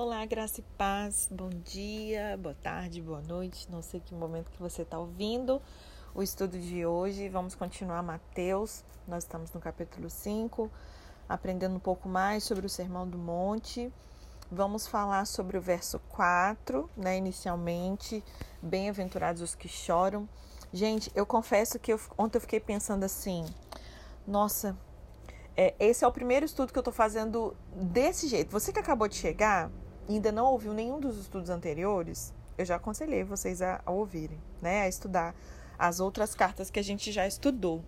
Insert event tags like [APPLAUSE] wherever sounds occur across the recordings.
Olá, graça e paz. Bom dia, boa tarde, boa noite. Não sei que momento que você está ouvindo o estudo de hoje. Vamos continuar Mateus. Nós estamos no capítulo 5, aprendendo um pouco mais sobre o Sermão do Monte. Vamos falar sobre o verso 4, né, inicialmente. Bem-aventurados os que choram. Gente, eu confesso que eu, ontem eu fiquei pensando assim: nossa, é, esse é o primeiro estudo que eu estou fazendo desse jeito. Você que acabou de chegar, ainda não ouviu nenhum dos estudos anteriores, eu já aconselhei vocês a, a ouvirem, né? A estudar as outras cartas que a gente já estudou.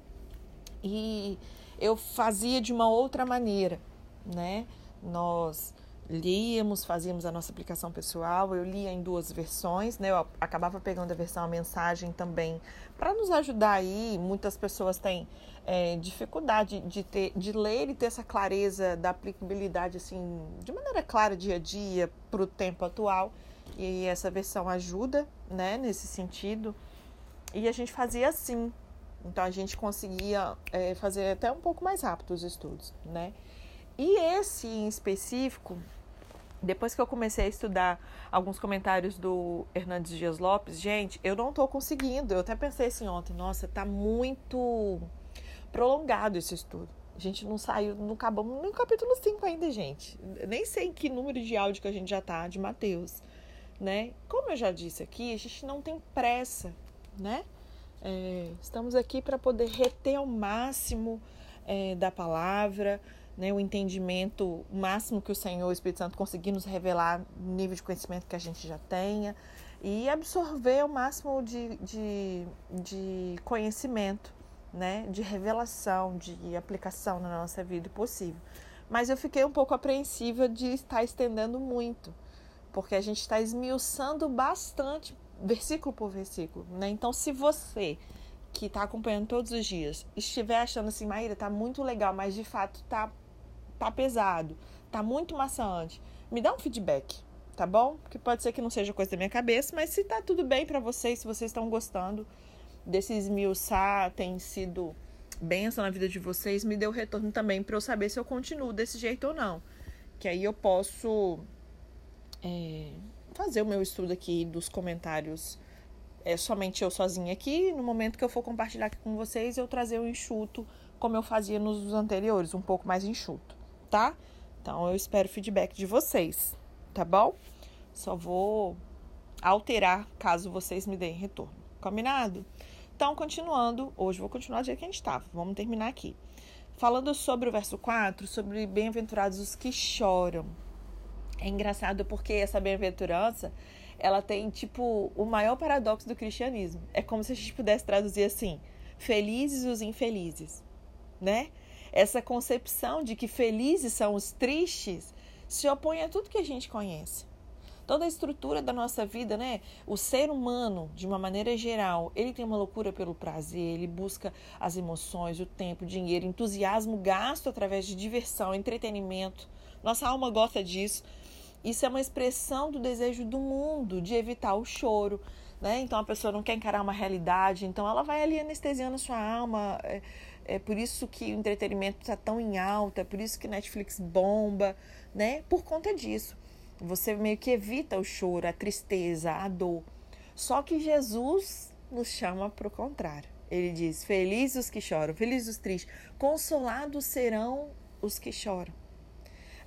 E eu fazia de uma outra maneira, né? Nós líamos, fazíamos a nossa aplicação pessoal. Eu lia em duas versões, né? Eu acabava pegando a versão a mensagem também para nos ajudar aí. Muitas pessoas têm é, dificuldade de ter, de ler e ter essa clareza da aplicabilidade assim, de maneira clara dia a dia para o tempo atual. E essa versão ajuda, né? Nesse sentido. E a gente fazia assim. Então a gente conseguia é, fazer até um pouco mais rápido os estudos, né? E esse em específico, depois que eu comecei a estudar alguns comentários do Hernandes Dias Lopes, gente, eu não tô conseguindo. Eu até pensei assim ontem, nossa, tá muito prolongado esse estudo. A gente não saiu, não acabamos no capítulo 5 ainda, gente. Nem sei em que número de áudio que a gente já tá de Mateus, né? Como eu já disse aqui, a gente não tem pressa, né? É, estamos aqui para poder reter ao máximo é, da palavra, né, o entendimento máximo que o Senhor, o Espírito Santo, conseguir nos revelar, nível de conhecimento que a gente já tenha, e absorver o máximo de, de, de conhecimento, né, de revelação, de aplicação na nossa vida possível. Mas eu fiquei um pouco apreensiva de estar estendendo muito, porque a gente está esmiuçando bastante, versículo por versículo. Né? Então, se você que está acompanhando todos os dias estiver achando assim, Maíra, tá muito legal, mas de fato tá tá pesado, tá muito maçante, me dá um feedback, tá bom? Porque pode ser que não seja coisa da minha cabeça, mas se tá tudo bem para vocês, se vocês estão gostando desse esmiuçar, tem sido benção na vida de vocês, me deu retorno também para eu saber se eu continuo desse jeito ou não. Que aí eu posso é, fazer o meu estudo aqui dos comentários é somente eu sozinha aqui. No momento que eu for compartilhar aqui com vocês, eu trazer o enxuto como eu fazia nos anteriores, um pouco mais enxuto tá? Então eu espero feedback de vocês, tá bom? Só vou alterar caso vocês me deem retorno. Combinado? Então, continuando, hoje vou continuar do jeito que a gente estava. Vamos terminar aqui. Falando sobre o verso 4, sobre bem-aventurados os que choram. É engraçado porque essa bem-aventurança, ela tem, tipo, o maior paradoxo do cristianismo. É como se a gente pudesse traduzir assim: felizes os infelizes, né? Essa concepção de que felizes são os tristes se opõe a tudo que a gente conhece. Toda a estrutura da nossa vida, né? O ser humano, de uma maneira geral, ele tem uma loucura pelo prazer, ele busca as emoções, o tempo, o dinheiro, entusiasmo gasto através de diversão, entretenimento. Nossa alma gosta disso. Isso é uma expressão do desejo do mundo de evitar o choro, né? Então a pessoa não quer encarar uma realidade, então ela vai ali anestesiando a sua alma. É, por isso que o entretenimento está tão em alta, é por isso que Netflix bomba, né? Por conta disso. Você meio que evita o choro, a tristeza, a dor. Só que Jesus nos chama para o contrário. Ele diz: Felizes os que choram, felizes os tristes, consolados serão os que choram.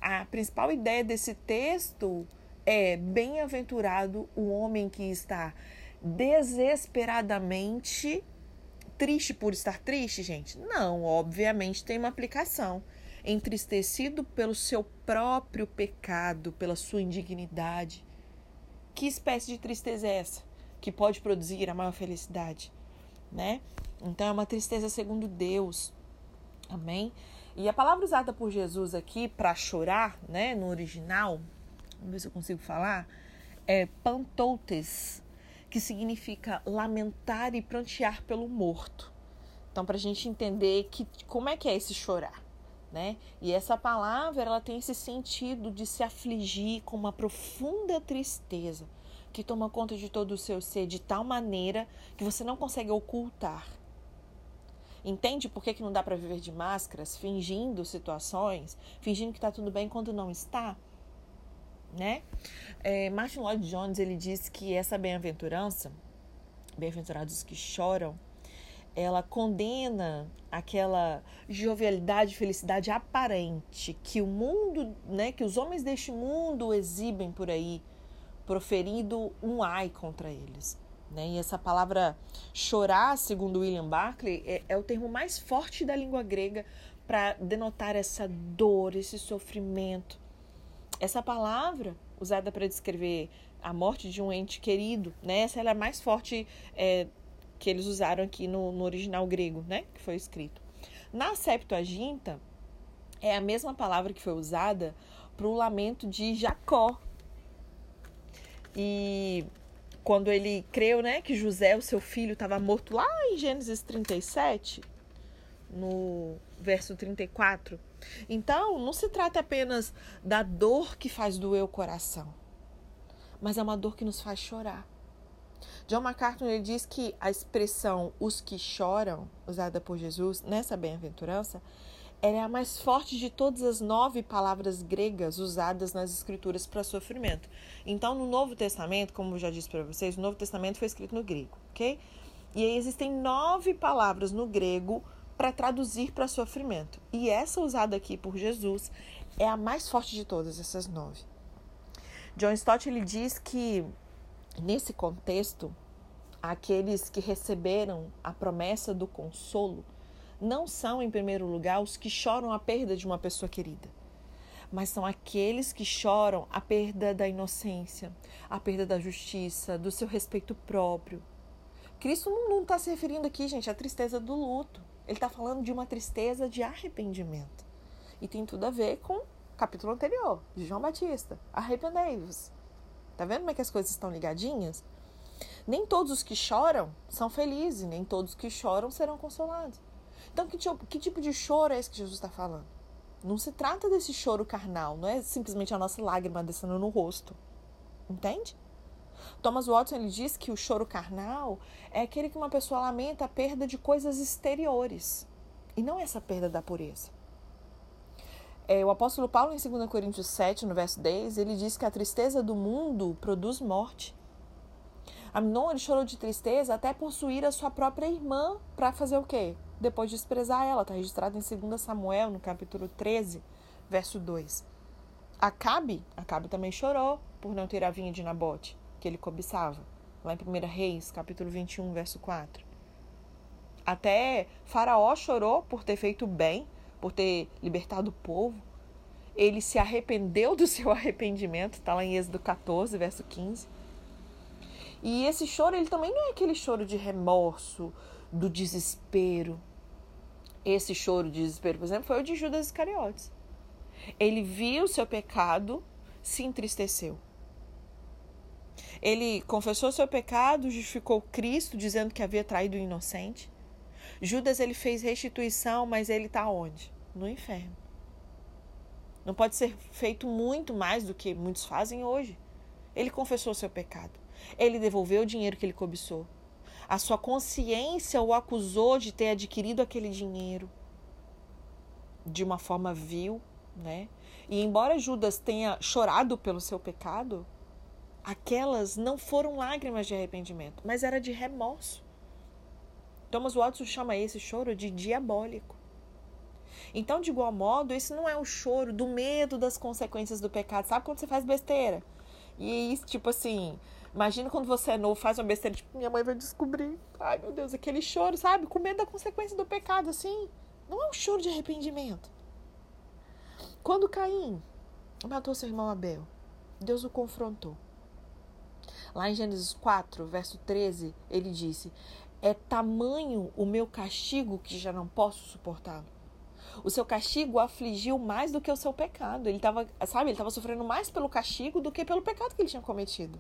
A principal ideia desse texto é: bem-aventurado o homem que está desesperadamente triste por estar triste, gente? Não, obviamente tem uma aplicação. Entristecido pelo seu próprio pecado, pela sua indignidade. Que espécie de tristeza é essa que pode produzir a maior felicidade, né? Então é uma tristeza segundo Deus. Amém? E a palavra usada por Jesus aqui para chorar, né, no original, vamos ver se eu consigo falar, é pantoutes, que significa lamentar e prantear pelo morto. Então, para a gente entender que, como é que é esse chorar, né? E essa palavra ela tem esse sentido de se afligir com uma profunda tristeza que toma conta de todo o seu ser de tal maneira que você não consegue ocultar. Entende por que, que não dá para viver de máscaras, fingindo situações, fingindo que está tudo bem quando não está? Né? É, Martin Lloyd Jones ele diz que essa bem-aventurança, bem-aventurados que choram, ela condena aquela jovialidade, felicidade aparente que o mundo, né, que os homens deste mundo exibem por aí, proferindo um ai contra eles. Né? E essa palavra chorar, segundo William Barclay, é, é o termo mais forte da língua grega para denotar essa dor, esse sofrimento. Essa palavra, usada para descrever a morte de um ente querido, né? essa é a mais forte é, que eles usaram aqui no, no original grego, né? que foi escrito. Na Septuaginta, é a mesma palavra que foi usada para o lamento de Jacó. E quando ele creu, né, que José, o seu filho, estava morto lá em Gênesis 37, no verso 34. Então, não se trata apenas da dor que faz doer o coração, mas é uma dor que nos faz chorar. John MacArthur ele diz que a expressão os que choram, usada por Jesus nessa bem-aventurança, é a mais forte de todas as nove palavras gregas usadas nas escrituras para sofrimento. Então, no Novo Testamento, como eu já disse para vocês, o Novo Testamento foi escrito no grego, ok? E aí existem nove palavras no grego para traduzir para sofrimento. E essa usada aqui por Jesus é a mais forte de todas essas nove. John Stott ele diz que nesse contexto, aqueles que receberam a promessa do consolo não são, em primeiro lugar, os que choram a perda de uma pessoa querida, mas são aqueles que choram a perda da inocência, a perda da justiça, do seu respeito próprio. Cristo não está se referindo aqui, gente, à tristeza do luto. Ele está falando de uma tristeza de arrependimento. E tem tudo a ver com o capítulo anterior, de João Batista. Arrependei-vos. Tá vendo como é que as coisas estão ligadinhas? Nem todos os que choram são felizes, nem todos os que choram serão consolados. Então, que tipo, que tipo de choro é esse que Jesus está falando? Não se trata desse choro carnal, não é simplesmente a nossa lágrima descendo no rosto. Entende? Thomas Watson ele diz que o choro carnal é aquele que uma pessoa lamenta a perda de coisas exteriores e não essa perda da pureza. É, o apóstolo Paulo, em 2 Coríntios 7, no verso 10, ele diz que a tristeza do mundo produz morte. Aminon ele chorou de tristeza até possuir a sua própria irmã para fazer o quê? depois de desprezar ela. Está registrado em 2 Samuel, no capítulo 13, verso 2. Acabe, Acabe também chorou por não ter a vinha de Nabote, que ele cobiçava. Lá em 1 Reis, capítulo 21, verso 4. Até Faraó chorou por ter feito bem, por ter libertado o povo. Ele se arrependeu do seu [LAUGHS] arrependimento, está lá em Êxodo 14, verso 15. E esse choro, ele também não é aquele choro de remorso, do desespero, esse choro de desespero, por exemplo, foi o de Judas Iscariotes. Ele viu o seu pecado, se entristeceu. Ele confessou seu pecado, justificou Cristo, dizendo que havia traído o inocente. Judas ele fez restituição, mas ele está onde? No inferno. Não pode ser feito muito mais do que muitos fazem hoje. Ele confessou seu pecado. Ele devolveu o dinheiro que ele cobiçou. A sua consciência o acusou de ter adquirido aquele dinheiro de uma forma vil, né? E embora Judas tenha chorado pelo seu pecado, aquelas não foram lágrimas de arrependimento, mas era de remorso. Thomas Watson chama esse choro de diabólico. Então, de igual modo, esse não é o choro do medo das consequências do pecado. Sabe quando você faz besteira? E tipo assim, Imagina quando você é novo, faz uma besteira, tipo, minha mãe vai descobrir. Ai, meu Deus, aquele choro, sabe? Com medo da consequência do pecado, assim. Não é um choro de arrependimento. Quando Caim matou seu irmão Abel, Deus o confrontou. Lá em Gênesis 4, verso 13, ele disse: É tamanho o meu castigo que já não posso suportá-lo. O seu castigo afligiu mais do que o seu pecado. Ele estava, sabe, ele estava sofrendo mais pelo castigo do que pelo pecado que ele tinha cometido.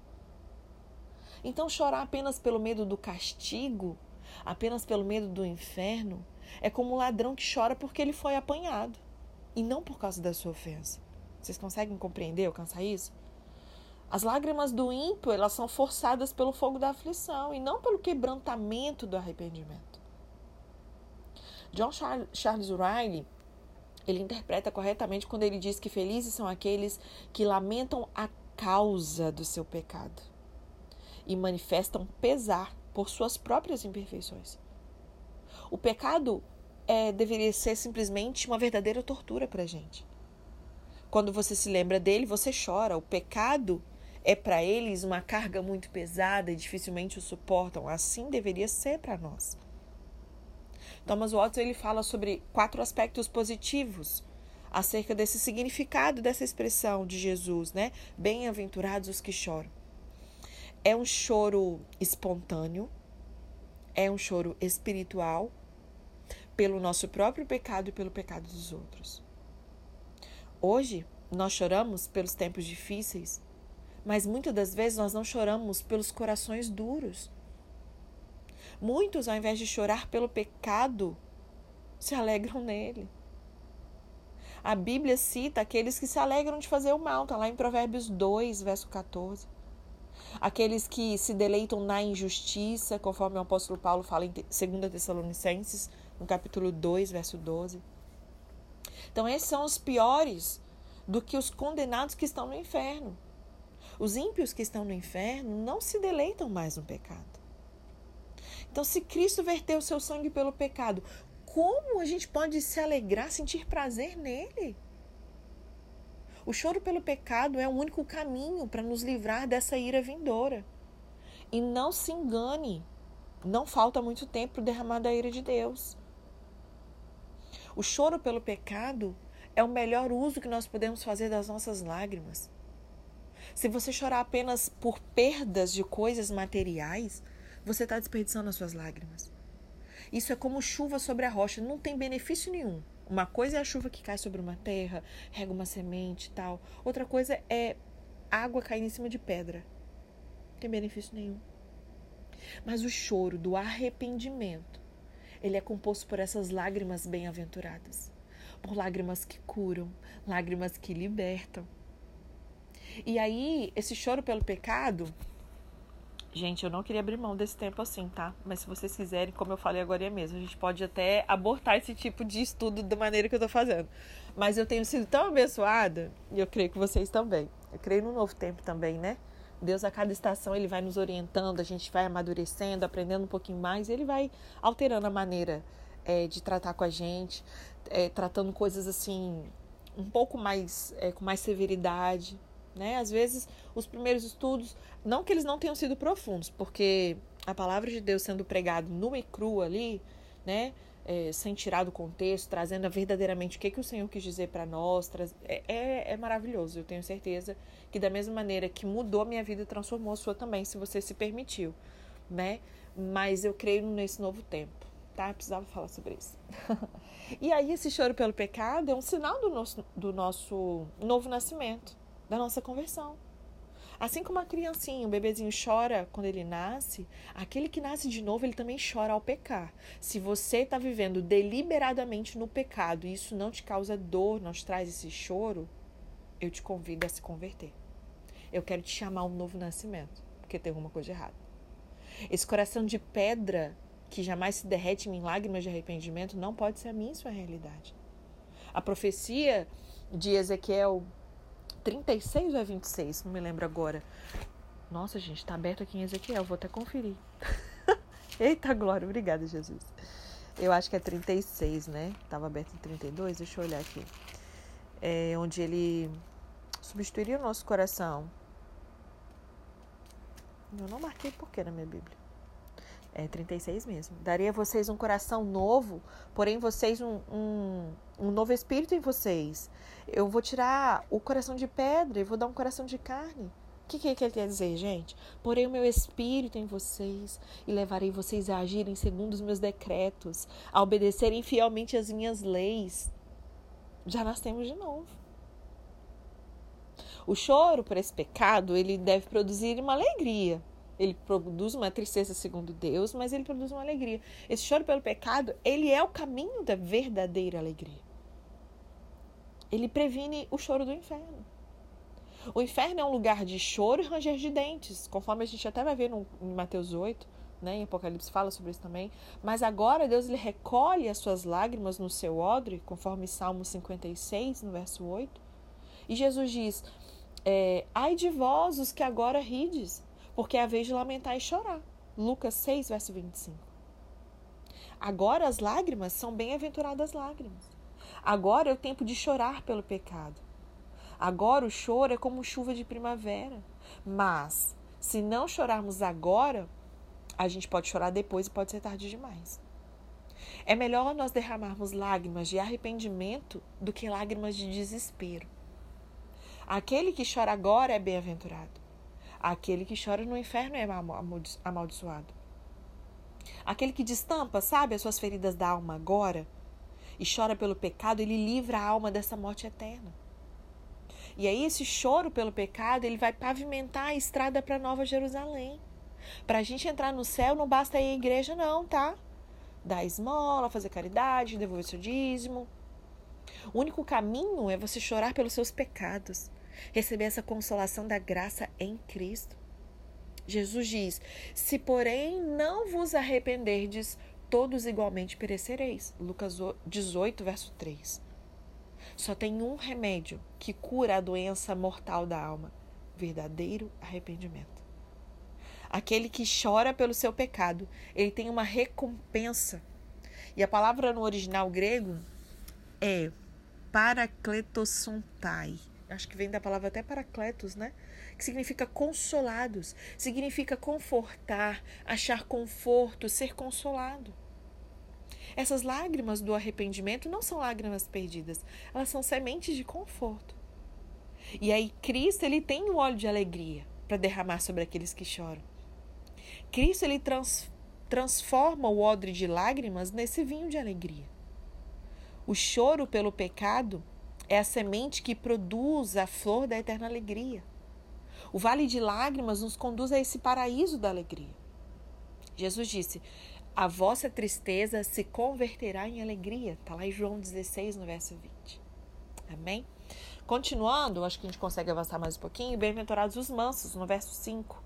Então, chorar apenas pelo medo do castigo, apenas pelo medo do inferno, é como um ladrão que chora porque ele foi apanhado e não por causa da sua ofensa. Vocês conseguem compreender, alcançar isso? As lágrimas do ímpio, elas são forçadas pelo fogo da aflição e não pelo quebrantamento do arrependimento. John Charles Riley, ele interpreta corretamente quando ele diz que felizes são aqueles que lamentam a causa do seu pecado e manifestam pesar por suas próprias imperfeições. O pecado é, deveria ser simplesmente uma verdadeira tortura para a gente. Quando você se lembra dele, você chora. O pecado é para eles uma carga muito pesada e dificilmente o suportam. Assim deveria ser para nós. Thomas Watson ele fala sobre quatro aspectos positivos acerca desse significado dessa expressão de Jesus, né? Bem-aventurados os que choram. É um choro espontâneo, é um choro espiritual pelo nosso próprio pecado e pelo pecado dos outros. Hoje, nós choramos pelos tempos difíceis, mas muitas das vezes nós não choramos pelos corações duros. Muitos, ao invés de chorar pelo pecado, se alegram nele. A Bíblia cita aqueles que se alegram de fazer o mal, está lá em Provérbios 2, verso 14. Aqueles que se deleitam na injustiça, conforme o apóstolo Paulo fala em 2 Tessalonicenses, no capítulo 2, verso 12. Então, esses são os piores do que os condenados que estão no inferno. Os ímpios que estão no inferno não se deleitam mais no pecado. Então, se Cristo verteu o seu sangue pelo pecado, como a gente pode se alegrar, sentir prazer nele? O choro pelo pecado é o único caminho para nos livrar dessa ira vindoura. E não se engane, não falta muito tempo para derramar da ira de Deus. O choro pelo pecado é o melhor uso que nós podemos fazer das nossas lágrimas. Se você chorar apenas por perdas de coisas materiais, você está desperdiçando as suas lágrimas. Isso é como chuva sobre a rocha, não tem benefício nenhum. Uma coisa é a chuva que cai sobre uma terra, rega uma semente e tal. Outra coisa é água caindo em cima de pedra. Não tem benefício nenhum. Mas o choro do arrependimento ele é composto por essas lágrimas bem-aventuradas, por lágrimas que curam, lágrimas que libertam. E aí, esse choro pelo pecado, gente, eu não queria abrir mão desse tempo assim, tá? Mas se vocês quiserem, como eu falei agora é mesmo, a gente pode até abortar esse tipo de estudo da maneira que eu tô fazendo. Mas eu tenho sido tão abençoada, e eu creio que vocês também. Eu creio no novo tempo também, né? Deus a cada estação ele vai nos orientando, a gente vai amadurecendo, aprendendo um pouquinho mais, ele vai alterando a maneira é, de tratar com a gente, é, tratando coisas assim um pouco mais é, com mais severidade, né? Às vezes os primeiros estudos, não que eles não tenham sido profundos, porque a palavra de Deus sendo pregada nua e crua ali, né? é, sem tirar do contexto, trazendo verdadeiramente o que, que o Senhor quis dizer para nós. Traz... É, é, é, maravilhoso. Eu tenho certeza que, da mesma maneira que mudou a minha vida, transformou a sua também, se você se permitiu. Né? Mas eu creio nesse novo tempo. Tá? Eu precisava falar sobre isso. [LAUGHS] e aí, esse choro pelo pecado é um sinal do nosso, do nosso novo nascimento, da nossa conversão. Assim como a criancinha, o bebezinho chora quando ele nasce, aquele que nasce de novo, ele também chora ao pecar. Se você está vivendo deliberadamente no pecado e isso não te causa dor, não te traz esse choro, eu te convido a se converter. Eu quero te chamar um novo nascimento, porque tem alguma coisa errada. Esse coração de pedra que jamais se derrete em lágrimas de arrependimento não pode ser a minha sua realidade. A profecia de Ezequiel 36 ou é 26? Não me lembro agora. Nossa, gente, está aberto aqui em Ezequiel, vou até conferir. [LAUGHS] Eita glória, obrigada, Jesus. Eu acho que é 36, né? Estava aberto em 32, deixa eu olhar aqui. É onde ele substituiria o nosso coração. Eu não marquei por que na minha Bíblia. É 36 mesmo. Daria a vocês um coração novo, porém vocês um, um, um novo espírito em vocês. Eu vou tirar o coração de pedra e vou dar um coração de carne. O que, que, que ele quer dizer, gente? Porém o meu espírito em vocês e levarei vocês a agirem segundo os meus decretos, a obedecerem fielmente as minhas leis. Já nascemos de novo. O choro por esse pecado, ele deve produzir uma alegria, ele produz uma tristeza segundo Deus, mas ele produz uma alegria. Esse choro pelo pecado, ele é o caminho da verdadeira alegria. Ele previne o choro do inferno. O inferno é um lugar de choro e ranger de dentes, conforme a gente até vai ver no, em Mateus 8, né, em Apocalipse fala sobre isso também. Mas agora Deus ele recolhe as suas lágrimas no seu odre, conforme Salmo 56, no verso 8. E Jesus diz: é, ai de vós os que agora rides, porque é a vez de lamentar e chorar. Lucas 6, verso 25. Agora as lágrimas são bem-aventuradas lágrimas. Agora é o tempo de chorar pelo pecado. Agora o choro é como chuva de primavera. Mas, se não chorarmos agora, a gente pode chorar depois e pode ser tarde demais. É melhor nós derramarmos lágrimas de arrependimento do que lágrimas de desespero. Aquele que chora agora é bem-aventurado. Aquele que chora no inferno é amaldiçoado. Aquele que destampa, sabe, as suas feridas da alma agora e chora pelo pecado, ele livra a alma dessa morte eterna. E aí, esse choro pelo pecado, ele vai pavimentar a estrada para Nova Jerusalém. Para a gente entrar no céu, não basta ir à igreja, não, tá? Dar esmola, fazer caridade, devolver seu dízimo. O único caminho é você chorar pelos seus pecados, receber essa consolação da graça em Cristo. Jesus diz: Se, porém, não vos arrependerdes, todos igualmente perecereis. Lucas 18, verso 3. Só tem um remédio que cura a doença mortal da alma: verdadeiro arrependimento. Aquele que chora pelo seu pecado, ele tem uma recompensa. E a palavra no original grego é paracletosontai. Acho que vem da palavra até paracletos, né? Que significa consolados, significa confortar, achar conforto, ser consolado. Essas lágrimas do arrependimento não são lágrimas perdidas, elas são sementes de conforto. E aí Cristo ele tem o um óleo de alegria para derramar sobre aqueles que choram. Cristo ele trans, transforma o odre de lágrimas nesse vinho de alegria. O choro pelo pecado é a semente que produz a flor da eterna alegria. O vale de lágrimas nos conduz a esse paraíso da alegria. Jesus disse: a vossa tristeza se converterá em alegria. Está lá em João 16, no verso 20. Amém? Continuando, acho que a gente consegue avançar mais um pouquinho. Bem-aventurados os mansos, no verso 5.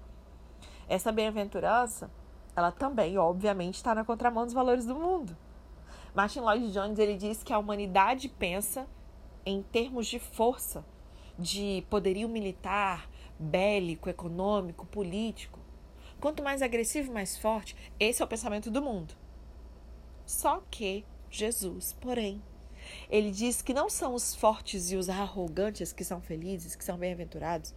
Essa bem-aventurança, ela também, obviamente, está na contramão dos valores do mundo. Martin Lloyd Jones ele diz que a humanidade pensa em termos de força, de poderio militar, bélico, econômico, político. Quanto mais agressivo mais forte, esse é o pensamento do mundo. Só que Jesus, porém, ele diz que não são os fortes e os arrogantes que são felizes, que são bem-aventurados,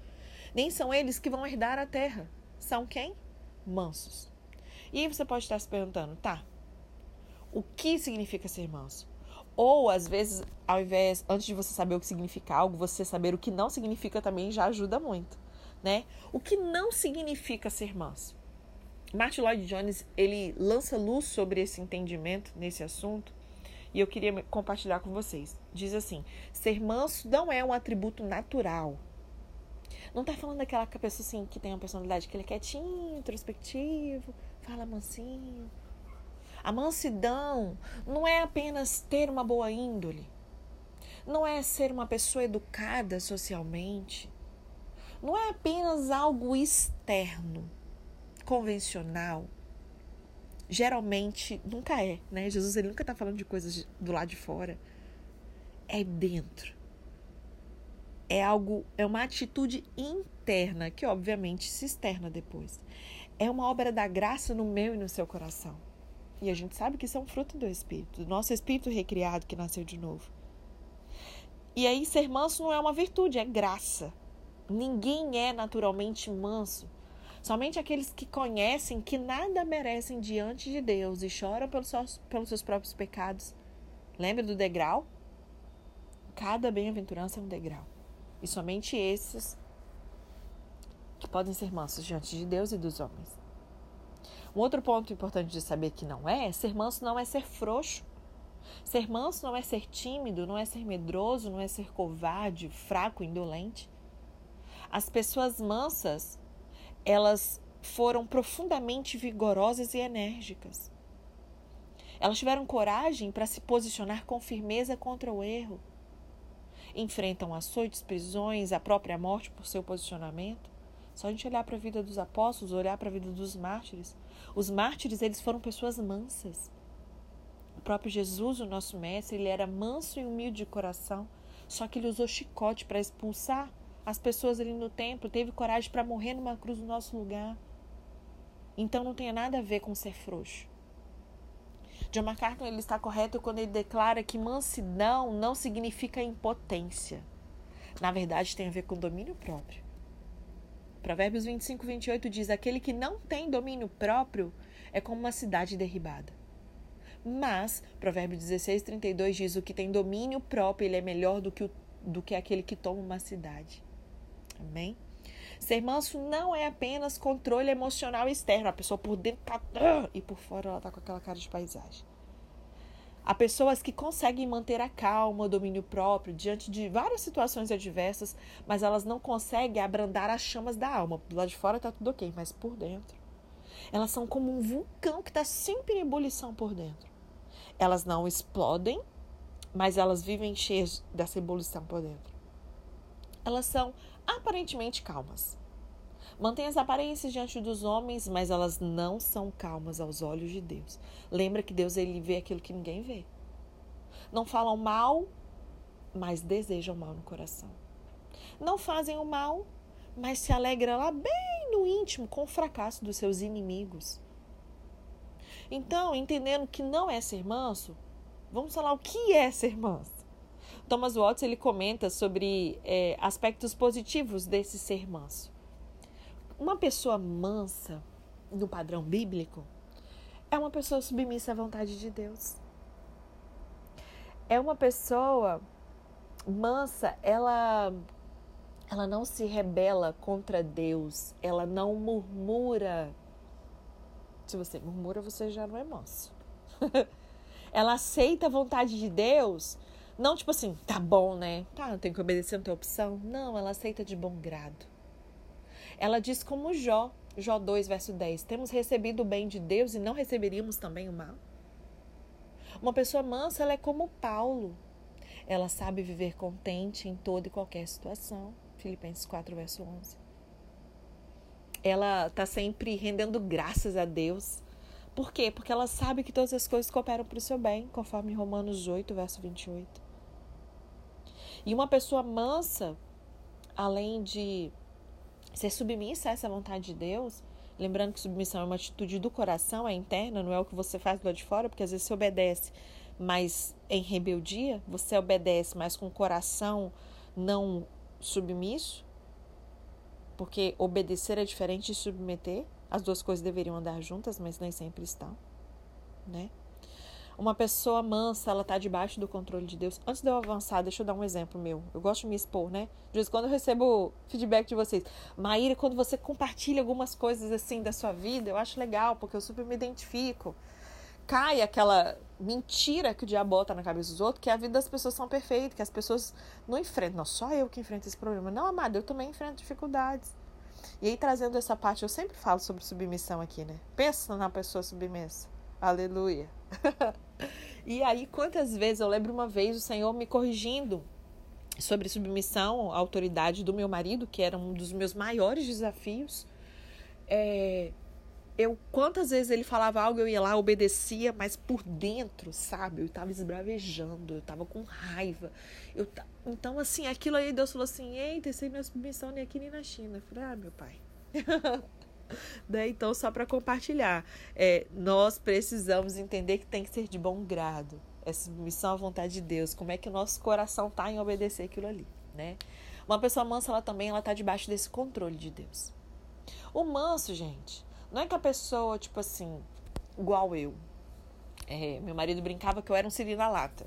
nem são eles que vão herdar a terra. São quem? Mansos. E aí você pode estar se perguntando, tá? O que significa ser manso? Ou às vezes, ao invés, antes de você saber o que significa algo, você saber o que não significa também já ajuda muito né? O que não significa ser manso. Martin Lloyd Jones ele lança luz sobre esse entendimento nesse assunto e eu queria compartilhar com vocês. Diz assim: ser manso não é um atributo natural. Não está falando daquela pessoa assim que tem uma personalidade que ele é quietinho, introspectivo, fala mansinho. A mansidão não é apenas ter uma boa índole. Não é ser uma pessoa educada socialmente não é apenas algo externo, convencional. Geralmente nunca é, né? Jesus ele nunca está falando de coisas do lado de fora. É dentro. É algo, é uma atitude interna que obviamente se externa depois. É uma obra da graça no meu e no seu coração. E a gente sabe que isso é fruto do Espírito, do nosso Espírito recriado que nasceu de novo. E aí, ser manso não é uma virtude, é graça. Ninguém é naturalmente manso. Somente aqueles que conhecem que nada merecem diante de Deus e choram pelos seus, pelos seus próprios pecados. Lembra do degrau? Cada bem-aventurança é um degrau. E somente esses que podem ser mansos diante de Deus e dos homens. Um outro ponto importante de saber que não é, ser manso não é ser frouxo. Ser manso não é ser tímido, não é ser medroso, não é ser covarde, fraco, indolente. As pessoas mansas, elas foram profundamente vigorosas e enérgicas. Elas tiveram coragem para se posicionar com firmeza contra o erro. Enfrentam açoites, prisões, a própria morte por seu posicionamento. Só a gente olhar para a vida dos apóstolos, olhar para a vida dos mártires. Os mártires, eles foram pessoas mansas. O próprio Jesus, o nosso mestre, ele era manso e humilde de coração, só que ele usou chicote para expulsar as pessoas ali no templo, teve coragem para morrer numa cruz no nosso lugar. Então não tem nada a ver com ser frouxo. John MacArthur ele está correto quando ele declara que mansidão não significa impotência. Na verdade, tem a ver com domínio próprio. Provérbios 25, 28 diz: Aquele que não tem domínio próprio é como uma cidade derribada. Mas, Provérbios 16, 32 diz: O que tem domínio próprio, ele é melhor do que, o, do que aquele que toma uma cidade. Amém? Ser manso não é apenas controle emocional externo. A pessoa por dentro tá. E por fora ela tá com aquela cara de paisagem. Há pessoas que conseguem manter a calma, o domínio próprio diante de várias situações adversas, mas elas não conseguem abrandar as chamas da alma. Do lado de fora tá tudo ok, mas por dentro. Elas são como um vulcão que está sempre em ebulição por dentro. Elas não explodem, mas elas vivem cheias dessa ebulição por dentro. Elas são aparentemente calmas. Mantêm as aparências diante dos homens, mas elas não são calmas aos olhos de Deus. Lembra que Deus ele vê aquilo que ninguém vê. Não falam mal, mas desejam mal no coração. Não fazem o mal, mas se alegram lá bem no íntimo com o fracasso dos seus inimigos. Então, entendendo que não é ser manso, vamos falar o que é ser manso. Thomas Watts ele comenta sobre é, aspectos positivos desse ser manso. Uma pessoa mansa, no padrão bíblico, é uma pessoa submissa à vontade de Deus. É uma pessoa mansa, ela ela não se rebela contra Deus, ela não murmura. Se você murmura, você já não é manso. [LAUGHS] ela aceita a vontade de Deus não tipo assim, tá bom, né? Tá, tem que obedecer a tua opção. Não, ela aceita de bom grado. Ela diz como Jó, Jó 2, verso 10: Temos recebido o bem de Deus e não receberíamos também o mal? Uma pessoa mansa, ela é como Paulo. Ela sabe viver contente em toda e qualquer situação. Filipenses 4, verso 11. Ela está sempre rendendo graças a Deus. Por quê? Porque ela sabe que todas as coisas cooperam para o seu bem, conforme Romanos 8, verso 28. E uma pessoa mansa, além de ser submissa a essa vontade de Deus, lembrando que submissão é uma atitude do coração, é interna, não é o que você faz do lado de fora, porque às vezes você obedece, mas em rebeldia, você obedece, mas com o coração não submisso, porque obedecer é diferente de submeter. As duas coisas deveriam andar juntas, mas nem sempre estão, né? Uma pessoa mansa, ela tá debaixo do controle de Deus. Antes de eu avançar, deixa eu dar um exemplo meu. Eu gosto de me expor, né? De vez em quando eu recebo feedback de vocês. Maíra, quando você compartilha algumas coisas assim da sua vida, eu acho legal, porque eu super me identifico. Cai aquela mentira que o diabo bota na cabeça dos outros, que a vida das pessoas são perfeitas, que as pessoas não enfrentam. Não, só eu que enfrento esse problema. Não, amado, eu também enfrento dificuldades. E aí, trazendo essa parte, eu sempre falo sobre submissão aqui, né? Pensa na pessoa submissa. Aleluia. [LAUGHS] e aí, quantas vezes eu lembro uma vez o Senhor me corrigindo sobre submissão à autoridade do meu marido, que era um dos meus maiores desafios. É, eu quantas vezes ele falava algo, eu ia lá, obedecia, mas por dentro, sabe? Eu estava esbravejando, eu estava com raiva. Eu então assim, aquilo aí Deus falou assim: "Eita, isso aí não é submissão nem aqui nem na China". Eu falei: "Ah, meu pai". [LAUGHS] [LAUGHS] Né? Então, só para compartilhar, é, nós precisamos entender que tem que ser de bom grado. Essa missão à vontade de Deus. Como é que o nosso coração está em obedecer aquilo ali, né? Uma pessoa mansa, ela também ela tá debaixo desse controle de Deus. O manso, gente, não é que a pessoa, tipo assim, igual eu. É, meu marido brincava que eu era um siri na lata.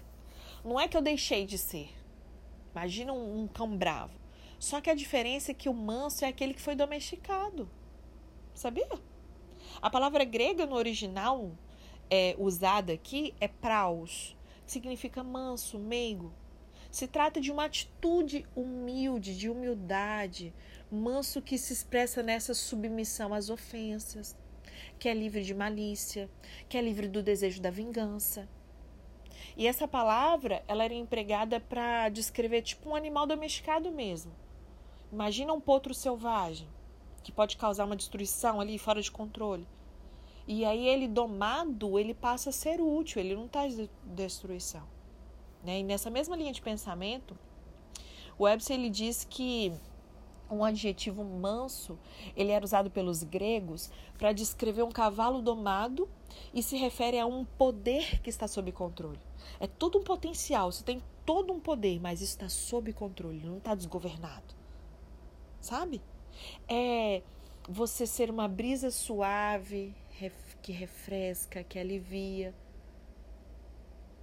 Não é que eu deixei de ser. Imagina um, um cão bravo. Só que a diferença é que o manso é aquele que foi domesticado. Sabia? A palavra grega no original é, usada aqui é praus, significa manso, meigo. Se trata de uma atitude humilde, de humildade, manso que se expressa nessa submissão às ofensas, que é livre de malícia, que é livre do desejo da vingança. E essa palavra, ela era empregada para descrever tipo um animal domesticado mesmo. Imagina um potro selvagem que pode causar uma destruição ali fora de controle. E aí ele domado, ele passa a ser útil, ele não está de destruição. Né? E nessa mesma linha de pensamento, o Webster ele diz que um adjetivo manso, ele era usado pelos gregos para descrever um cavalo domado e se refere a um poder que está sob controle. É todo um potencial, você tem todo um poder, mas isso está sob controle, não está desgovernado. Sabe? É você ser uma brisa suave, que refresca, que alivia.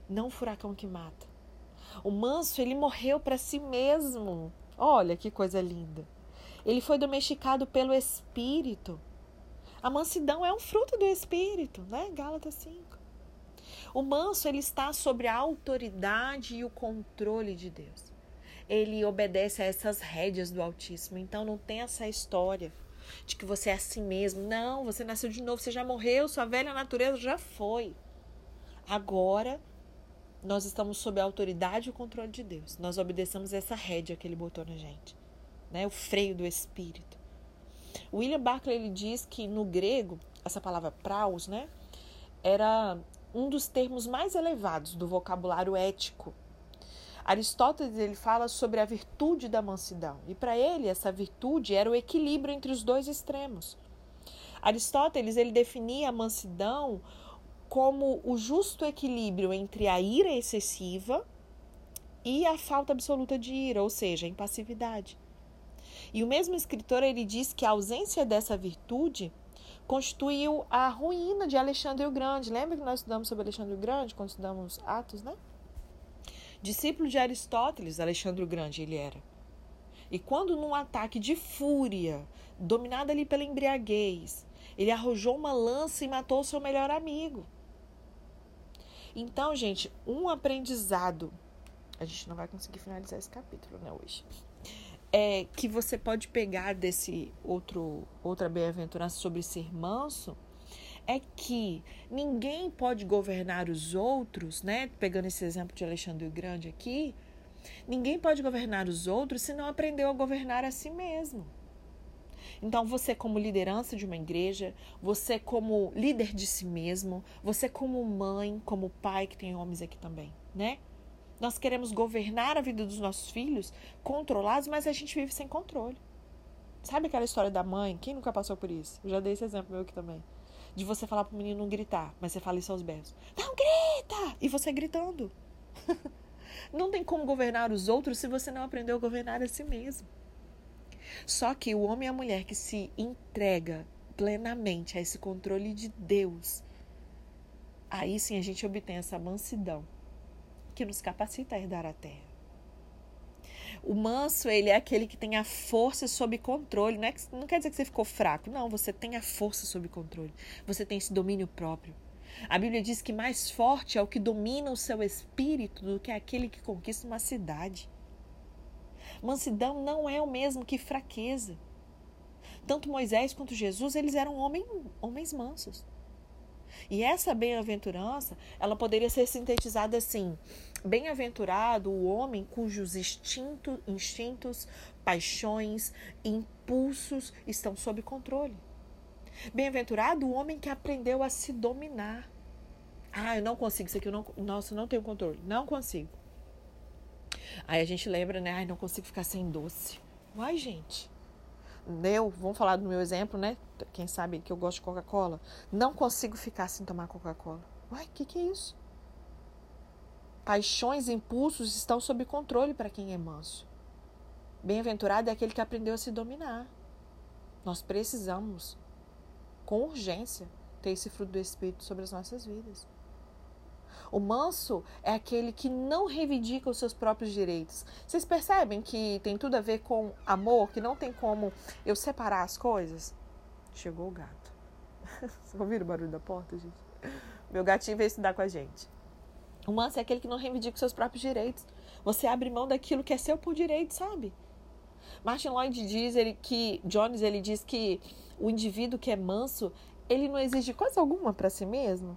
Não um furacão que mata. O manso, ele morreu para si mesmo. Olha que coisa linda. Ele foi domesticado pelo Espírito. A mansidão é um fruto do Espírito, né? Gálatas 5. O manso, ele está sobre a autoridade e o controle de Deus. Ele obedece a essas rédeas do Altíssimo. Então não tem essa história de que você é assim mesmo. Não, você nasceu de novo, você já morreu, sua velha natureza já foi. Agora nós estamos sob a autoridade e o controle de Deus. Nós obedecemos essa rédea que ele botou na gente, né? O freio do espírito. William Barclay ele diz que no grego essa palavra praus, né, era um dos termos mais elevados do vocabulário ético. Aristóteles ele fala sobre a virtude da mansidão e para ele essa virtude era o equilíbrio entre os dois extremos. Aristóteles ele definia a mansidão como o justo equilíbrio entre a ira excessiva e a falta absoluta de ira, ou seja, a impassividade. E o mesmo escritor ele diz que a ausência dessa virtude constituiu a ruína de Alexandre o Grande. Lembra que nós estudamos sobre Alexandre o Grande quando estudamos Atos, né? Discípulo de Aristóteles, Alexandre o Grande ele era. E quando num ataque de fúria, dominado ali pela embriaguez, ele arrojou uma lança e matou seu melhor amigo. Então, gente, um aprendizado. A gente não vai conseguir finalizar esse capítulo, né, hoje. É que você pode pegar desse outro outra bem-aventurança sobre ser manso é que ninguém pode governar os outros, né? Pegando esse exemplo de Alexandre o Grande aqui, ninguém pode governar os outros se não aprendeu a governar a si mesmo. Então, você, como liderança de uma igreja, você, como líder de si mesmo, você, como mãe, como pai, que tem homens aqui também, né? Nós queremos governar a vida dos nossos filhos, controlados, mas a gente vive sem controle. Sabe aquela história da mãe? Quem nunca passou por isso? Eu já dei esse exemplo meu aqui também. De você falar pro menino não gritar, mas você fala isso aos berros. Não grita! E você gritando. [LAUGHS] não tem como governar os outros se você não aprendeu a governar a si mesmo. Só que o homem e a mulher que se entrega plenamente a esse controle de Deus, aí sim a gente obtém essa mansidão que nos capacita a herdar a terra. O manso, ele é aquele que tem a força sob controle. Não, é que, não quer dizer que você ficou fraco. Não, você tem a força sob controle. Você tem esse domínio próprio. A Bíblia diz que mais forte é o que domina o seu espírito do que aquele que conquista uma cidade. Mansidão não é o mesmo que fraqueza. Tanto Moisés quanto Jesus, eles eram homem, homens mansos. E essa bem-aventurança, ela poderia ser sintetizada assim: bem-aventurado o homem cujos instinto, instintos, paixões, impulsos estão sob controle. Bem-aventurado o homem que aprendeu a se dominar. Ah, eu não consigo isso aqui, eu não, nossa, não tenho controle. Não consigo. Aí a gente lembra, né? Ai, não consigo ficar sem doce. Uai, gente. Eu, vamos falar do meu exemplo, né? Quem sabe que eu gosto de Coca-Cola. Não consigo ficar sem tomar Coca-Cola. Uai, o que, que é isso? Paixões e impulsos estão sob controle para quem é manso. Bem-aventurado é aquele que aprendeu a se dominar. Nós precisamos, com urgência, ter esse fruto do Espírito sobre as nossas vidas. O manso é aquele que não reivindica os seus próprios direitos. Vocês percebem que tem tudo a ver com amor, que não tem como eu separar as coisas? Chegou o gato. [LAUGHS] Vocês ouviram o barulho da porta, gente? Meu gatinho veio estudar com a gente. O manso é aquele que não reivindica os seus próprios direitos. Você abre mão daquilo que é seu por direito, sabe? Martin Lloyd diz ele que Jones ele diz que o indivíduo que é manso, ele não exige coisa alguma para si mesmo.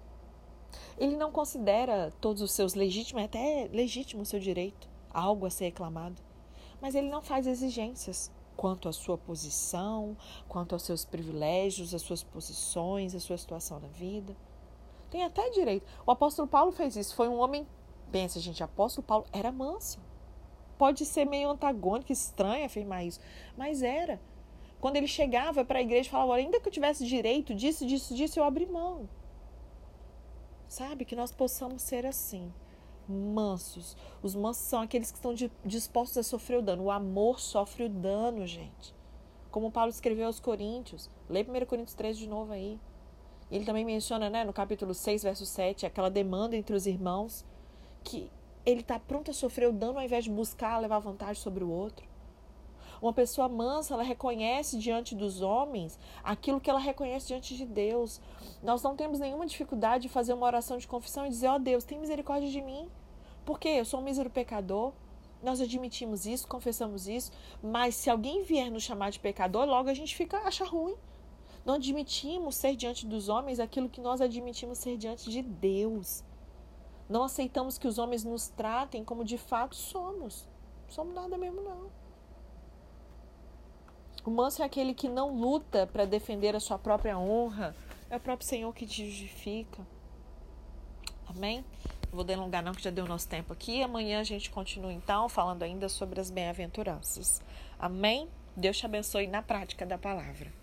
Ele não considera todos os seus legítimos, é até legítimo o seu direito, algo a ser reclamado. Mas ele não faz exigências quanto à sua posição, quanto aos seus privilégios, às suas posições, à sua situação na vida. Tem até direito. O apóstolo Paulo fez isso. Foi um homem. Pensa, gente, apóstolo Paulo era manso. pode ser meio antagônico, estranho afirmar isso, mas era. Quando ele chegava para a igreja e falava, ainda que eu tivesse direito disso, disso, disso, eu abri mão. Sabe? Que nós possamos ser assim, mansos. Os mansos são aqueles que estão dispostos a sofrer o dano. O amor sofre o dano, gente. Como Paulo escreveu aos Coríntios. Lê 1 Coríntios 3 de novo aí. Ele também menciona, né, no capítulo 6, verso 7, aquela demanda entre os irmãos que ele está pronto a sofrer o dano ao invés de buscar levar vantagem sobre o outro. Uma pessoa mansa, ela reconhece diante dos homens aquilo que ela reconhece diante de Deus. Nós não temos nenhuma dificuldade de fazer uma oração de confissão e dizer: Ó oh, Deus, tem misericórdia de mim. Porque eu sou um mísero pecador. Nós admitimos isso, confessamos isso, mas se alguém vier nos chamar de pecador, logo a gente fica acha ruim. Não admitimos ser diante dos homens aquilo que nós admitimos ser diante de Deus. Não aceitamos que os homens nos tratem como de fato somos. Somos nada mesmo, não. O manso é aquele que não luta para defender a sua própria honra. É o próprio Senhor que te justifica. Amém? Não vou delongar não, que já deu nosso tempo aqui. Amanhã a gente continua então falando ainda sobre as bem-aventuranças. Amém? Deus te abençoe na prática da palavra.